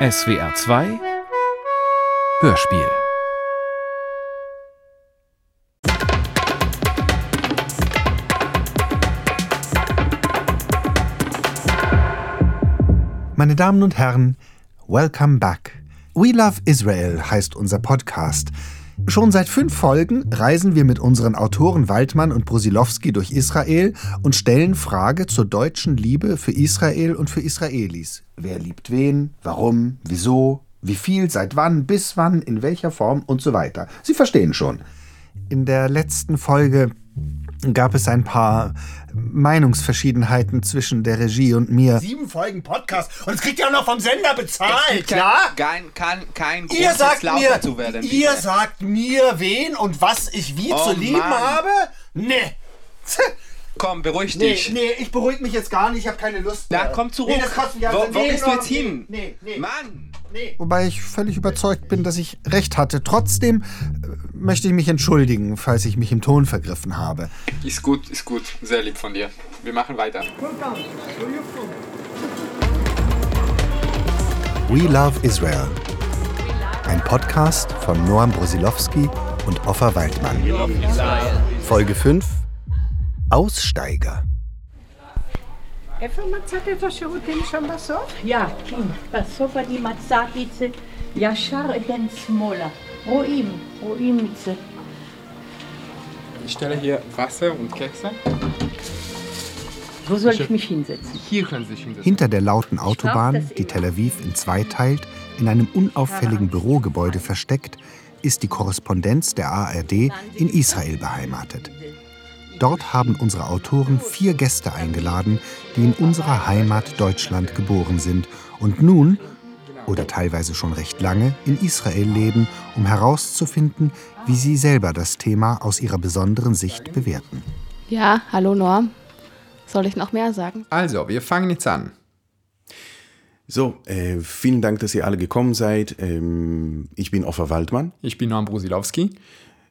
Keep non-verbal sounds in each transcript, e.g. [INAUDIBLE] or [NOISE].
SWR 2 Hörspiel Meine Damen und Herren, welcome back. We Love Israel heißt unser Podcast. Schon seit fünf Folgen reisen wir mit unseren Autoren Waldmann und Brusilowski durch Israel und stellen Frage zur deutschen Liebe für Israel und für Israelis. Wer liebt wen? Warum? Wieso? Wie viel? Seit wann? Bis wann? In welcher Form? Und so weiter. Sie verstehen schon. In der letzten Folge gab es ein paar Meinungsverschiedenheiten zwischen der Regie und mir. Sieben Folgen Podcast und es kriegt ja auch noch vom Sender bezahlt, kein, ja? Kein, kein, kein Ihr sagt mir, zu werden. ihr bitte. sagt mir, wen und was ich wie Oh, zu lieben Mann. habe? Nee. Komm, beruhig Nee, dich. nee, ich beruhige mich jetzt gar nicht, ich habe keine Lust Na, mehr. komm zurück. Nee, das kostet ja wo nee, wo gehst du nur- jetzt hin? Nee, nee, nee. Mann! Wobei ich völlig überzeugt bin, dass ich recht hatte. Trotzdem äh, möchte ich mich entschuldigen, falls ich mich im Ton vergriffen habe. Ist gut, ist gut. Sehr lieb von dir. Wir machen weiter. We Love Israel. Ein Podcast von Noam Brusilowski und Offa Waldmann. Folge 5 Aussteiger. Effe matzate to się u tym szambaso? Ja, kim. Basowa di matzatice, jaszar den smola. Roim, roimice. Ich stelle hier Wasser und Kekse. Wo soll ich mich hinsetzen? Hier können Sie sich hinsetzen. Hinter der lauten Autobahn, die Tel Aviv in zwei teilt, in einem unauffälligen Bürogebäude versteckt, ist die Korrespondenz der ARD in Israel beheimatet. Dort haben unsere Autoren vier Gäste eingeladen, die in unserer Heimat Deutschland geboren sind und nun oder teilweise schon recht lange in Israel leben, um herauszufinden, wie sie selber das Thema aus ihrer besonderen Sicht bewerten. Ja, hallo Norm. Soll ich noch mehr sagen? Also, wir fangen jetzt an. So, äh, vielen Dank, dass ihr alle gekommen seid. Ähm, ich bin Offer Waldmann. Ich bin Noam Brusilowski.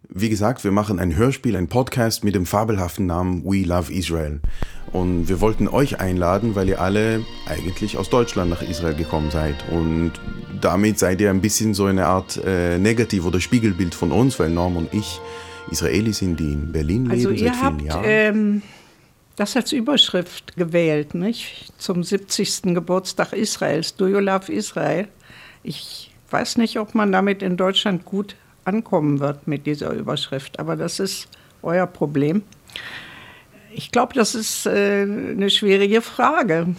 Wie gesagt, wir machen ein Hörspiel, ein Podcast mit dem fabelhaften Namen We Love Israel. Und wir wollten euch einladen, weil ihr alle eigentlich aus Deutschland nach Israel gekommen seid. Und damit seid ihr ein bisschen so eine Art äh, Negativ- oder Spiegelbild von uns, weil Norm und ich Israelis sind, die in Berlin Also leben seit vielen habt Jahren. ähm, das als Überschrift gewählt, nicht? Zum 70. Geburtstag Israels. Do you love Israel? Ich weiß nicht, ob man damit in Deutschland gut ankommen wird mit dieser Überschrift, aber das ist euer Problem. Ich glaube, das ist äh, eine schwierige Frage.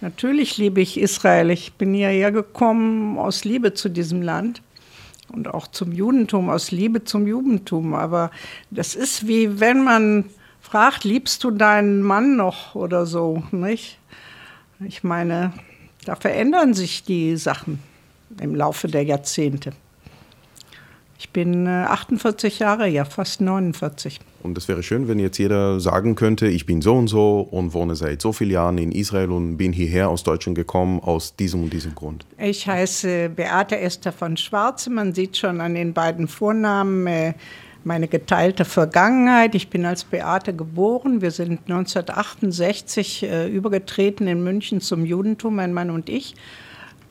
Natürlich liebe ich Israel. Ich bin hierher gekommen aus Liebe zu diesem Land und auch zum Judentum, aus Liebe zum Judentum. Aber das ist wie wenn man fragt, liebst du deinen Mann noch oder so, nicht? Ich meine, da verändern sich die Sachen im Laufe der Jahrzehnte. Ich bin äh, 48 Jahre, ja fast 49. Und es wäre schön, wenn jetzt jeder sagen könnte, ich bin so und so und wohne seit so vielen Jahren in Israel und bin hierher aus Deutschland gekommen aus diesem und diesem Grund. Ich heiße Beate Esther von Schwarze. Man sieht schon an den beiden Vornamen äh, meine geteilte Vergangenheit. Ich bin als Beate geboren. Wir sind 1968 äh, übergetreten in München zum Judentum, mein Mann und ich.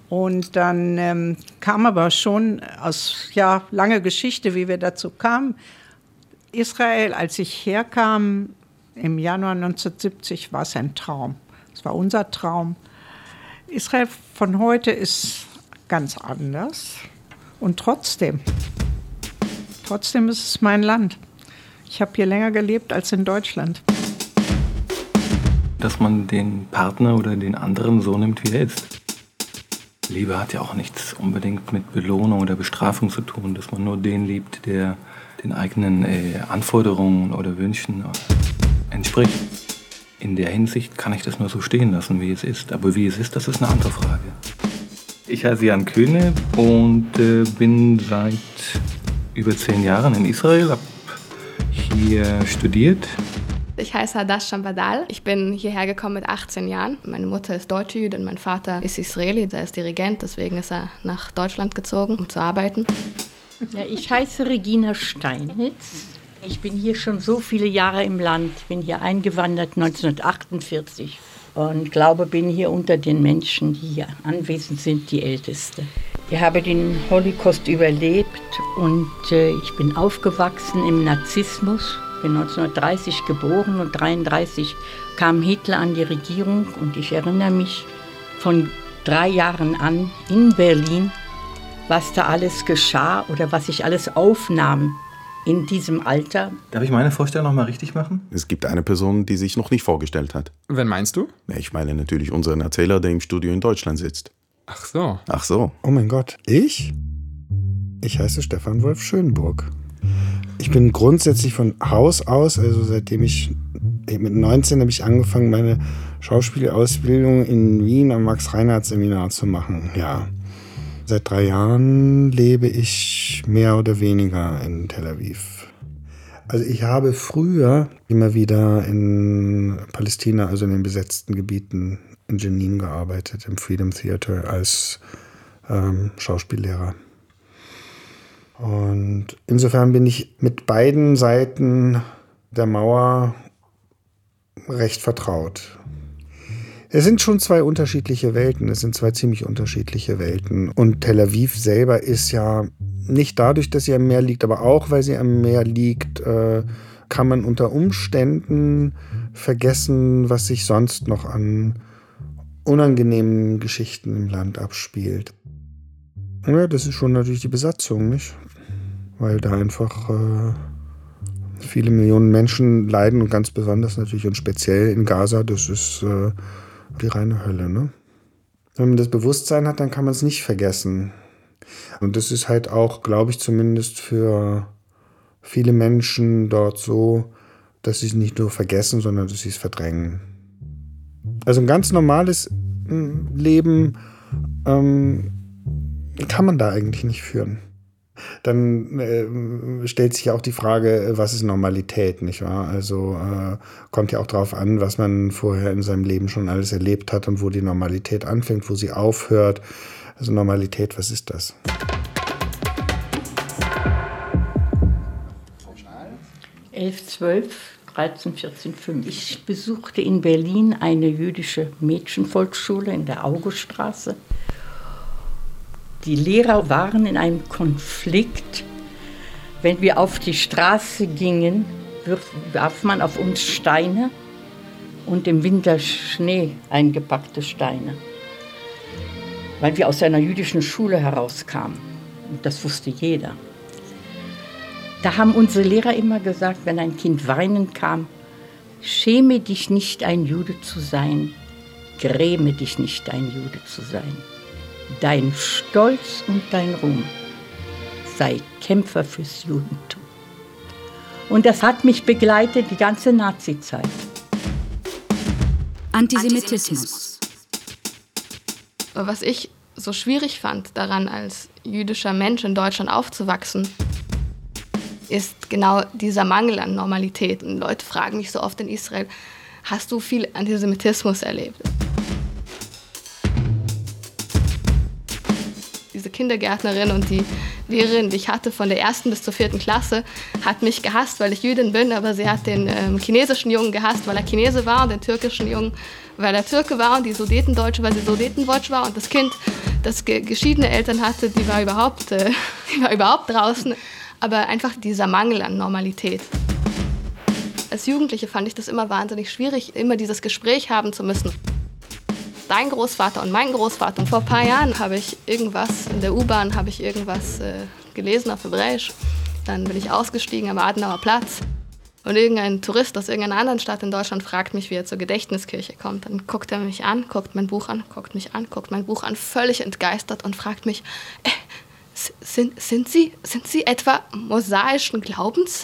Und dann ähm, kam aber schon aus, ja, lange Geschichte, wie wir dazu kamen. Israel, als ich herkam im Januar 1970, war es ein Traum. Es war unser Traum. Israel von heute ist ganz anders. Und trotzdem, trotzdem ist es mein Land. Ich habe hier länger gelebt als in Deutschland. dass man den Partner oder den anderen so nimmt, wie er ist. Liebe hat ja auch nichts unbedingt mit Belohnung oder Bestrafung zu tun, dass man nur den liebt, der den eigenen äh, Anforderungen oder Wünschen entspricht. In der Hinsicht kann ich das nur so stehen lassen, wie es ist. Aber wie es ist, das ist eine andere Frage. Ich heiße Jan Köhne und äh, bin seit über zehn Jahren in Israel, habe hier studiert, Ich heiße Hadash Shambadal. Ich bin hierher gekommen mit 18 Jahren. Meine Mutter ist deutsche Jüdin, mein Vater ist Israeli, der ist Dirigent, deswegen ist er nach Deutschland gezogen, um zu arbeiten. Ja, ich heiße Regina Steinitz. Ich bin hier schon so viele Jahre im Land. Ich bin hier eingewandert 1948 und glaube, bin hier unter den Menschen, die hier anwesend sind, die Älteste. Ich habe den Holocaust überlebt und äh, ich bin aufgewachsen im Narzissmus. Bin 1930 geboren und 1933 kam Hitler an die Regierung und ich erinnere mich von drei Jahren an in Berlin, was da alles geschah oder was ich alles aufnahm in diesem Alter. Darf ich meine Vorstellung nochmal richtig machen? Es gibt eine Person, die sich noch nicht vorgestellt hat. Wen meinst du? Ich meine natürlich unseren Erzähler, der im Studio in Deutschland sitzt. Ach so. Ach so. Oh mein Gott, ich? Ich heiße Stefan Wolf Schönburg. Ich bin grundsätzlich von Haus aus, also seitdem ich mit 19 habe ich angefangen, meine Schauspielausbildung in Wien am Max-Reinhardt-Seminar zu machen. Ja. Seit drei Jahren lebe ich mehr oder weniger in Tel Aviv. Also ich habe früher immer wieder in Palästina, also in den besetzten Gebieten in Jenin gearbeitet, im Freedom Theater als ähm, Schauspiellehrer. Und insofern bin ich mit beiden Seiten der Mauer recht vertraut. Es sind schon zwei unterschiedliche Welten, es sind zwei ziemlich unterschiedliche Welten. Und Tel Aviv selber ist ja nicht dadurch, dass sie am Meer liegt, aber auch weil sie am Meer liegt, äh, kann man unter Umständen vergessen, was sich sonst noch an unangenehmen Geschichten im Land abspielt. Ja, das ist schon natürlich die Besatzung, nicht? Weil da einfach äh, viele Millionen Menschen leiden und ganz besonders natürlich und speziell in Gaza, das ist äh, die reine Hölle, ne? Wenn man das Bewusstsein hat, dann kann man es nicht vergessen. Und das ist halt auch, glaube ich, zumindest für viele Menschen dort so, dass sie es nicht nur vergessen, sondern dass sie es verdrängen. Also ein ganz normales mm, Leben ähm, kann man da eigentlich nicht führen. Dann äh, stellt sich ja auch die Frage, was ist Normalität, nicht wahr? Also äh, kommt ja auch darauf an, was man vorher in seinem Leben schon alles erlebt hat und wo die Normalität anfängt, wo sie aufhört. Also Normalität, was ist das? Elf, zwölf, 13, 14, 15. Ich besuchte in Berlin eine jüdische Mädchenvolksschule in der Auguststraße. Die Lehrer waren in einem Konflikt. Wenn wir auf die Straße gingen, warf man auf uns Steine und im Winter Schnee eingepackte Steine. Weil wir aus einer jüdischen Schule herauskamen. Und das wusste jeder. Da haben unsere Lehrer immer gesagt, wenn ein Kind weinend kam, schäme dich nicht, ein Jude zu sein, gräme dich nicht, ein Jude zu sein. Dein Stolz und dein Ruhm sei Kämpfer fürs Judentum. Und das hat mich begleitet die ganze Nazizeit. Antisemitismus. Was ich so schwierig fand daran, als jüdischer Mensch in Deutschland aufzuwachsen, ist genau dieser Mangel an Normalität. Und Leute fragen mich so oft in Israel, hast du viel Antisemitismus erlebt? Kindergärtnerin und die Lehrerin, die ich hatte von der ersten bis zur vierten Klasse, hat mich gehasst, weil ich Jüdin bin, aber sie hat den ähm, chinesischen Jungen gehasst, weil er Chinese war und den türkischen Jungen, weil er Türke war und die Sudetendeutsche, weil sie Sudetendeutsch war und das Kind, das ge geschiedene Eltern hatte, die war überhaupt, äh, [LAUGHS] die war überhaupt draußen. Aber einfach dieser Mangel an Normalität. Als Jugendliche fand ich das immer wahnsinnig schwierig, immer dieses Gespräch haben zu müssen. Dein Großvater und mein Großvater. Und vor ein paar Jahren habe ich irgendwas, in der U-Bahn habe ich irgendwas äh, gelesen auf Hebräisch. Dann bin ich ausgestiegen am Adenauer Platz. Und irgendein Tourist aus irgendeiner anderen Stadt in Deutschland fragt mich, wie er zur Gedächtniskirche kommt. Dann guckt er mich an, guckt mein Buch an, guckt mich an, guckt mein Buch an, völlig entgeistert und fragt mich, äh, sind, sind, Sie, sind Sie etwa mosaischen Glaubens?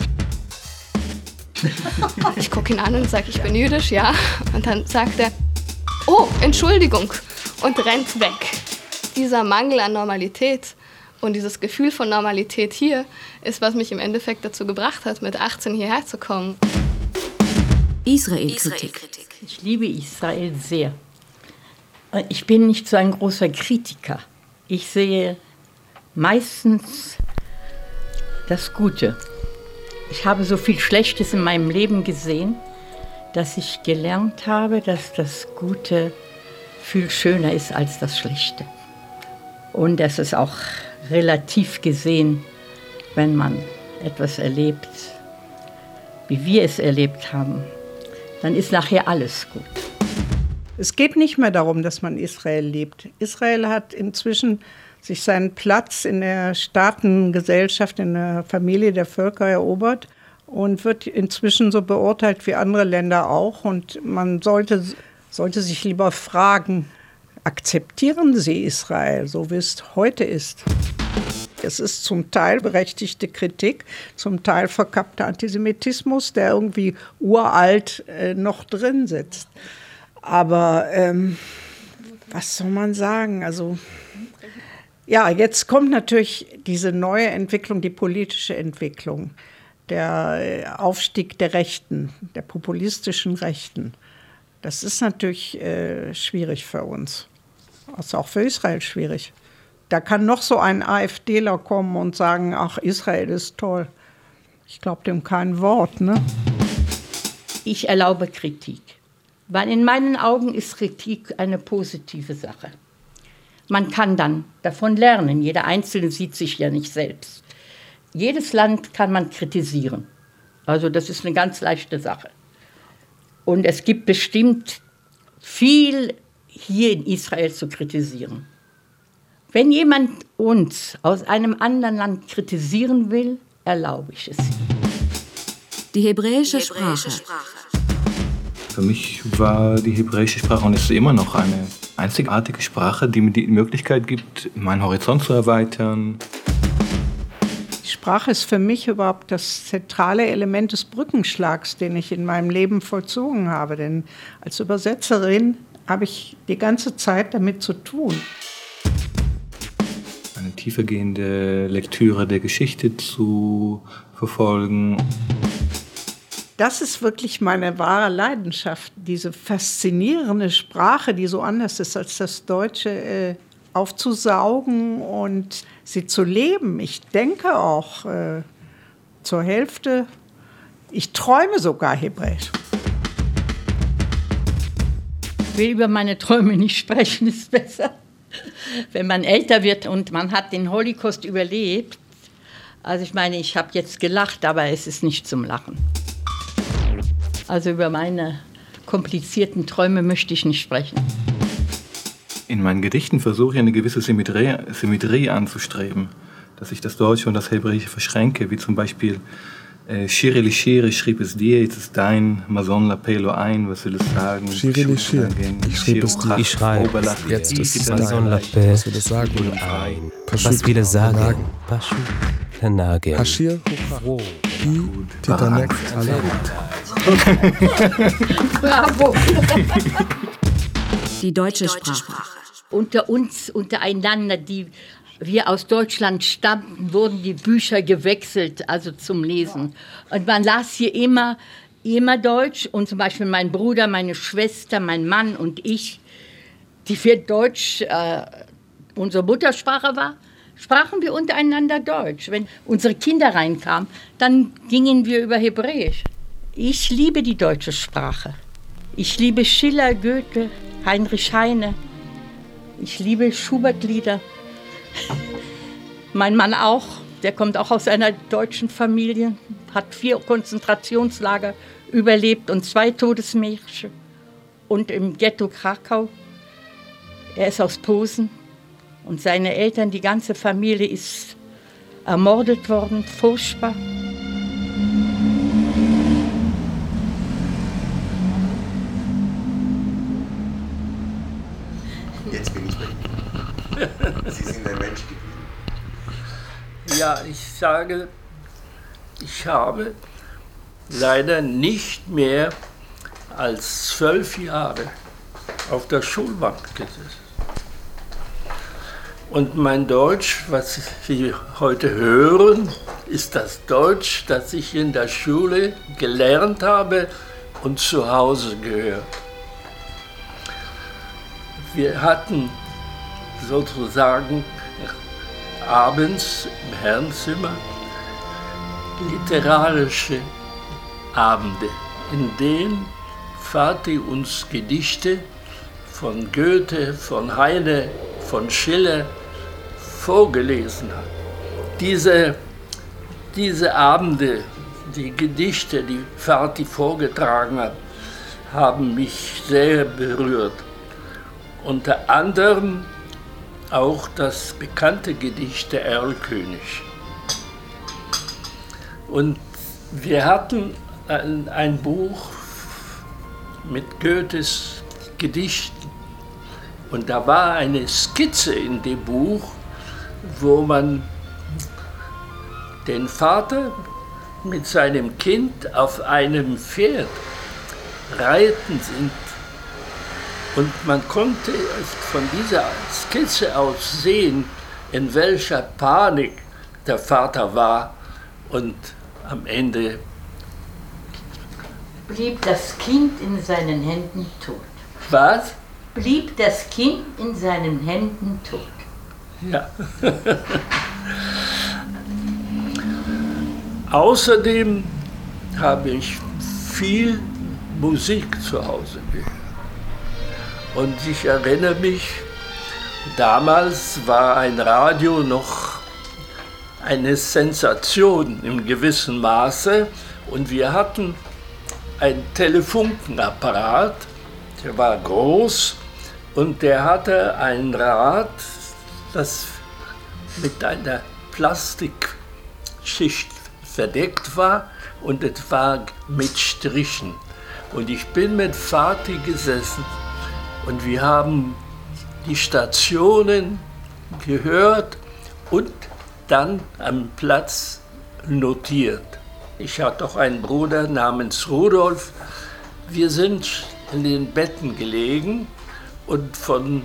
[LAUGHS] Ich gucke ihn an und sage, ich bin jüdisch, ja. Und dann sagt er, oh, Entschuldigung, und rennt weg. Dieser Mangel an Normalität und dieses Gefühl von Normalität hier ist, was mich im Endeffekt dazu gebracht hat, mit 18 hierher zu kommen. Israel-Kritik. Ich liebe Israel sehr. Ich bin nicht so ein großer Kritiker. Ich sehe meistens das Gute. Ich habe so viel Schlechtes in meinem Leben gesehen. Dass ich gelernt habe, dass das Gute viel schöner ist als das Schlechte. Und dass es auch relativ gesehen, wenn man etwas erlebt, wie wir es erlebt haben, dann ist nachher alles gut. Es geht nicht mehr darum, dass man Israel liebt. Israel hat inzwischen sich seinen Platz in der Staatengesellschaft, in der Familie der Völker erobert und wird inzwischen so beurteilt wie andere Länder auch. Und man sollte, sollte sich lieber fragen, akzeptieren Sie Israel, so wie es heute ist? Es ist zum Teil berechtigte Kritik, zum Teil verkappter Antisemitismus, der irgendwie uralt äh, noch drin sitzt. Aber ähm, was soll man sagen? Also ja, jetzt kommt natürlich diese neue Entwicklung, die politische Entwicklung, der äh, Aufstieg der Rechten, der populistischen Rechten. Das ist natürlich äh, schwierig für uns. Das ist auch für Israel schwierig. Da kann noch so ein AfDler kommen und sagen, ach, Israel ist toll. Ich glaube dem kein Wort. Ne? Ich erlaube Kritik, weil in meinen Augen ist Kritik eine positive Sache. Man kann dann davon lernen. Jeder Einzelne sieht sich ja nicht selbst. Jedes Land kann man kritisieren. Also das ist eine ganz leichte Sache. Und es gibt bestimmt viel hier in Israel zu kritisieren. Wenn jemand uns aus einem anderen Land kritisieren will, erlaube ich es. Die hebräische, Sprache. Für mich war die hebräische Sprache und ist immer noch eine einzigartige Sprache, die mir die Möglichkeit gibt, meinen Horizont zu erweitern. Die Sprache ist für mich überhaupt das zentrale Element des Brückenschlags, den ich in meinem Leben vollzogen habe. Denn als Übersetzerin habe ich die ganze Zeit damit zu tun. Eine tiefergehende Lektüre der Geschichte zu verfolgen. Das ist wirklich meine wahre Leidenschaft, diese faszinierende Sprache, die so anders ist als das Deutsche, äh, aufzusaugen und sie zu leben. Ich denke auch äh, zur Hälfte, ich träume sogar Hebräisch will über meine Träume nicht sprechen, ist besser. Wenn man älter wird und man hat den Holocaust überlebt, also ich meine, ich habe jetzt gelacht, aber es ist nicht zum Lachen. Also über meine komplizierten Träume möchte ich nicht sprechen. In meinen Gedichten versuche ich eine gewisse Symmetrie, Symmetrie anzustreben, dass ich das Deutsche und das Hebräische verschränke, wie zum Beispiel äh, Shiri li Shiri schrieb es dir, jetzt ist dein Mason la Pelo ein, was will es sagen? Shiri li ich schrieb es dir. Ich schreibe, jetzt ist Mason la Pelo was will es sagen? ein. Was will es sagen? Pashu Tenagen. Hashir Hi Titanek Bravo! [LAUGHS] Die deutsche Sprache. Unter uns, untereinander, die wir aus Deutschland stammten, wurden die Bücher gewechselt, also zum Lesen. Und man las hier immer, immer Deutsch. Und zum Beispiel mein Bruder, meine Schwester, mein Mann und ich, die für Deutsch äh, unsere Muttersprache war, sprachen wir untereinander Deutsch. Wenn unsere Kinder reinkamen, dann gingen wir über Hebräisch. Ich liebe die deutsche Sprache. Ich liebe Schiller, Goethe, Heinrich Heine. Ich liebe Schubert-Lieder. Mein Mann auch, der kommt auch aus einer deutschen Familie, hat vier Konzentrationslager überlebt und zwei Todesmärsche und im Ghetto Krakau. Er ist aus Posen und seine Eltern, die ganze Familie ist ermordet worden, furchtbar. Jetzt bin ich bei Ihnen. Sie sind ein Mensch geblieben. Ich sage, ich habe leider nicht mehr als zwölf Jahre auf der Schulbank gesessen. Und mein Deutsch, was Sie heute hören, ist das Deutsch, das ich in der Schule gelernt habe und zu Hause gehört. Wir hatten sozusagen abends im Herrenzimmer literarische Abende, in denen Vati uns Gedichte von Goethe, von Heine, von Schiller vorgelesen hat. Diese, diese Abende, die Gedichte, die Vati vorgetragen hat, haben mich sehr berührt. Unter anderem auch das bekannte Gedicht der Erlkönig. Und wir hatten ein, Buch mit Goethes Gedichten und da war eine Skizze in dem Buch, wo man den Vater mit seinem Kind auf einem Pferd reiten sind. Und man konnte von dieser Skizze aus sehen, in welcher Panik der Vater war und am Ende Blieb das Kind in seinen Händen tot. was? Blieb das Kind in seinen Händen tot. Ja. Außerdem habe ich viel Musik zu Hause gehört. Und ich erinnere mich, damals war ein Radio noch eine Sensation im gewissen Maße. Und wir hatten einen Telefunkenapparat, der war groß. Und der hatte ein Rad, das mit einer Plastikschicht verdeckt war. Und es war mit Strichen. Und ich bin mit Vati gesessen und wir haben die Stationen gehört und dann am Platz notiert. Ich hatte auch einen Bruder namens Rudolf. Wir sind in den Betten gelegen und von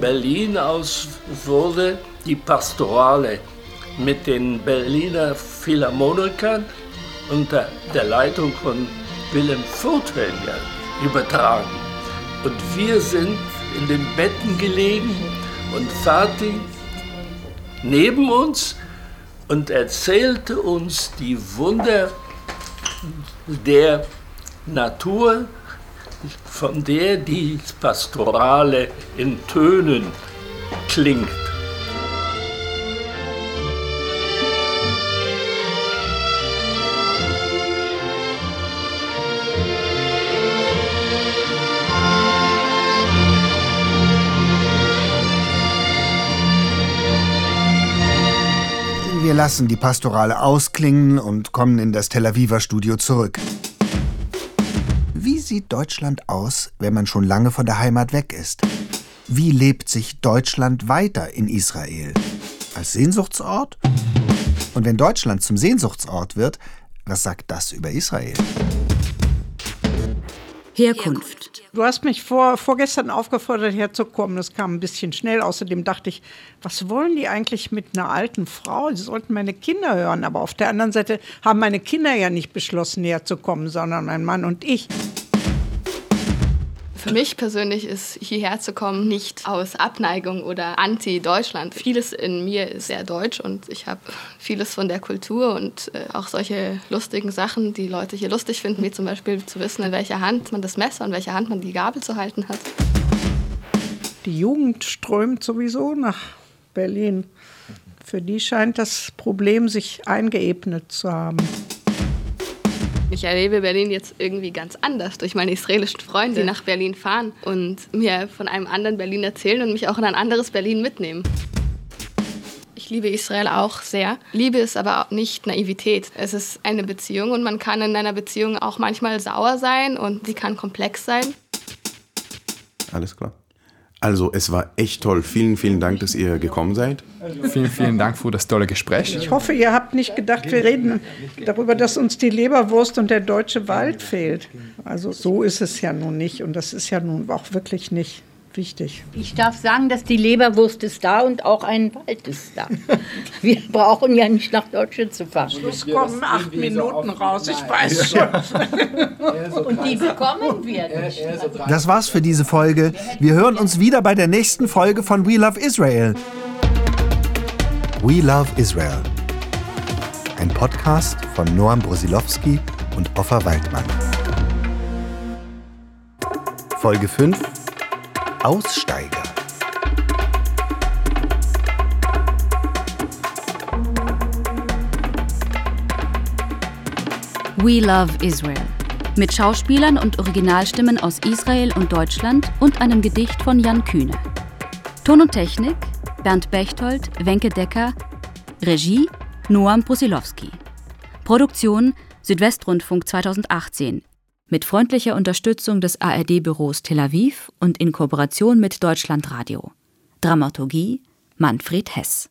Berlin aus wurde die Pastorale mit den Berliner Philharmonikern unter der Leitung von Wilhelm Furtwängler übertragen. Und wir sind in den Betten gelegen und Vati neben uns und erzählte uns die Wunder der Natur, von der die Pastorale in Tönen klingt. Wir lassen die Pastorale ausklingen und kommen in das Tel Aviver Studio zurück. Wie sieht Deutschland aus, wenn man schon lange von der Heimat weg ist? Wie lebt sich Deutschland weiter in Israel? Als Sehnsuchtsort? Und wenn Deutschland zum Sehnsuchtsort wird, was sagt das über Israel? Herkunft. Du hast mich vor, vorgestern aufgefordert, herzukommen. Das kam ein bisschen schnell. Außerdem dachte ich, was wollen die eigentlich mit einer alten Frau? Sie sollten meine Kinder hören. Aber auf der anderen Seite haben meine Kinder ja nicht beschlossen, herzukommen, sondern mein Mann und ich. Für mich persönlich ist hierher zu kommen nicht aus Abneigung oder Anti-Deutschland. Vieles in mir ist sehr deutsch und ich habe vieles von der Kultur und äh, auch solche lustigen Sachen, die Leute hier lustig finden, wie zum Beispiel zu wissen, in welcher Hand man das Messer und in welcher Hand man die Gabel zu halten hat. Die Jugend strömt sowieso nach Berlin. Für die scheint das Problem sich eingeebnet zu haben. Ich erlebe Berlin jetzt irgendwie ganz anders durch meine israelischen Freunde, die nach Berlin fahren und mir von einem anderen Berlin erzählen und mich auch in ein anderes Berlin mitnehmen. Ich liebe Israel auch sehr. Liebe ist aber auch nicht Naivität. Es ist eine Beziehung und man kann in einer Beziehung auch manchmal sauer sein und sie kann komplex sein. Alles klar. Also, es war echt toll. Vielen, vielen Dank, dass ihr gekommen seid. Vielen, vielen Dank für das tolle Gespräch. Ich hoffe, ihr habt nicht gedacht, wir reden darüber, dass uns die Leberwurst und der deutsche Wald fehlt. Also so ist es ja nun nicht und das ist ja nun auch wirklich nicht wichtig. Ich darf sagen, dass die Leberwurst ist da und auch ein Wald ist da. [LAUGHS] Wir brauchen ja nicht nach Deutschland zu fahren. Es kommen acht Minuten raus, ich weiß [LAUGHS] schon. Und die bekommen wir nicht. Das war's für diese Folge. Wir hören uns wieder bei der nächsten Folge von We Love Israel. We Love Israel. Ein Podcast von Noam Brosilowski und Offa Waldmann. Folge 5 Aussteiger. We Love Israel. Mit Schauspielern und Originalstimmen aus Israel und Deutschland und einem Gedicht von Jan Kühne. Ton und Technik Bernd Bechtold, Wenke Decker. Regie Noam Brusilowski. Produktion Südwestrundfunk 2018 mit freundlicher Unterstützung des ARD-Büros Tel Aviv und in Kooperation mit Deutschlandradio. Dramaturgie Manfred Hess